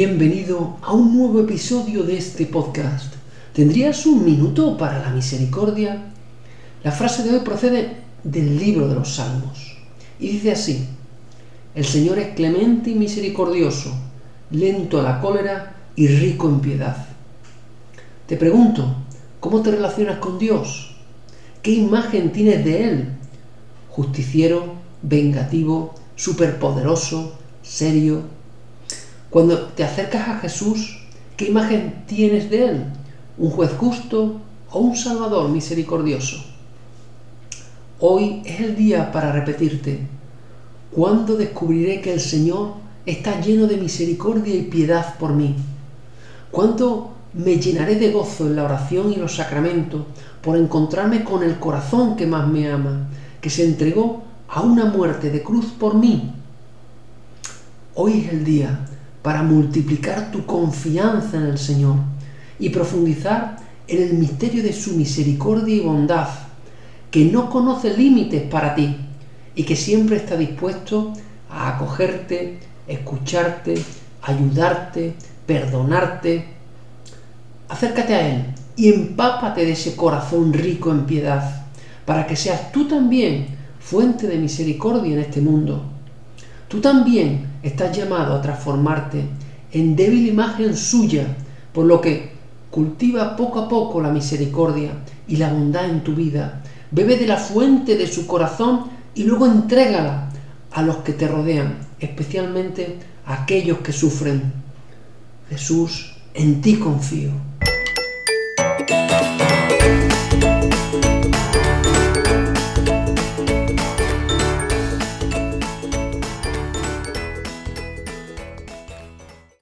Bienvenido a un nuevo episodio de este podcast. ¿Tendrías un minuto para la misericordia? La frase de hoy procede del libro de los Salmos y dice así, El Señor es clemente y misericordioso, lento a la cólera y rico en piedad. Te pregunto, ¿cómo te relacionas con Dios? ¿Qué imagen tienes de Él? Justiciero, vengativo, superpoderoso, serio, cuando te acercas a Jesús, ¿qué imagen tienes de Él? ¿Un juez justo o un Salvador misericordioso? Hoy es el día para repetirte, ¿cuándo descubriré que el Señor está lleno de misericordia y piedad por mí? ¿Cuándo me llenaré de gozo en la oración y los sacramentos por encontrarme con el corazón que más me ama, que se entregó a una muerte de cruz por mí? Hoy es el día para multiplicar tu confianza en el Señor y profundizar en el misterio de su misericordia y bondad, que no conoce límites para ti y que siempre está dispuesto a acogerte, escucharte, ayudarte, perdonarte. Acércate a Él y empápate de ese corazón rico en piedad, para que seas tú también fuente de misericordia en este mundo. Tú también estás llamado a transformarte en débil imagen suya, por lo que cultiva poco a poco la misericordia y la bondad en tu vida. Bebe de la fuente de su corazón y luego entrégala a los que te rodean, especialmente a aquellos que sufren. Jesús, en ti confío.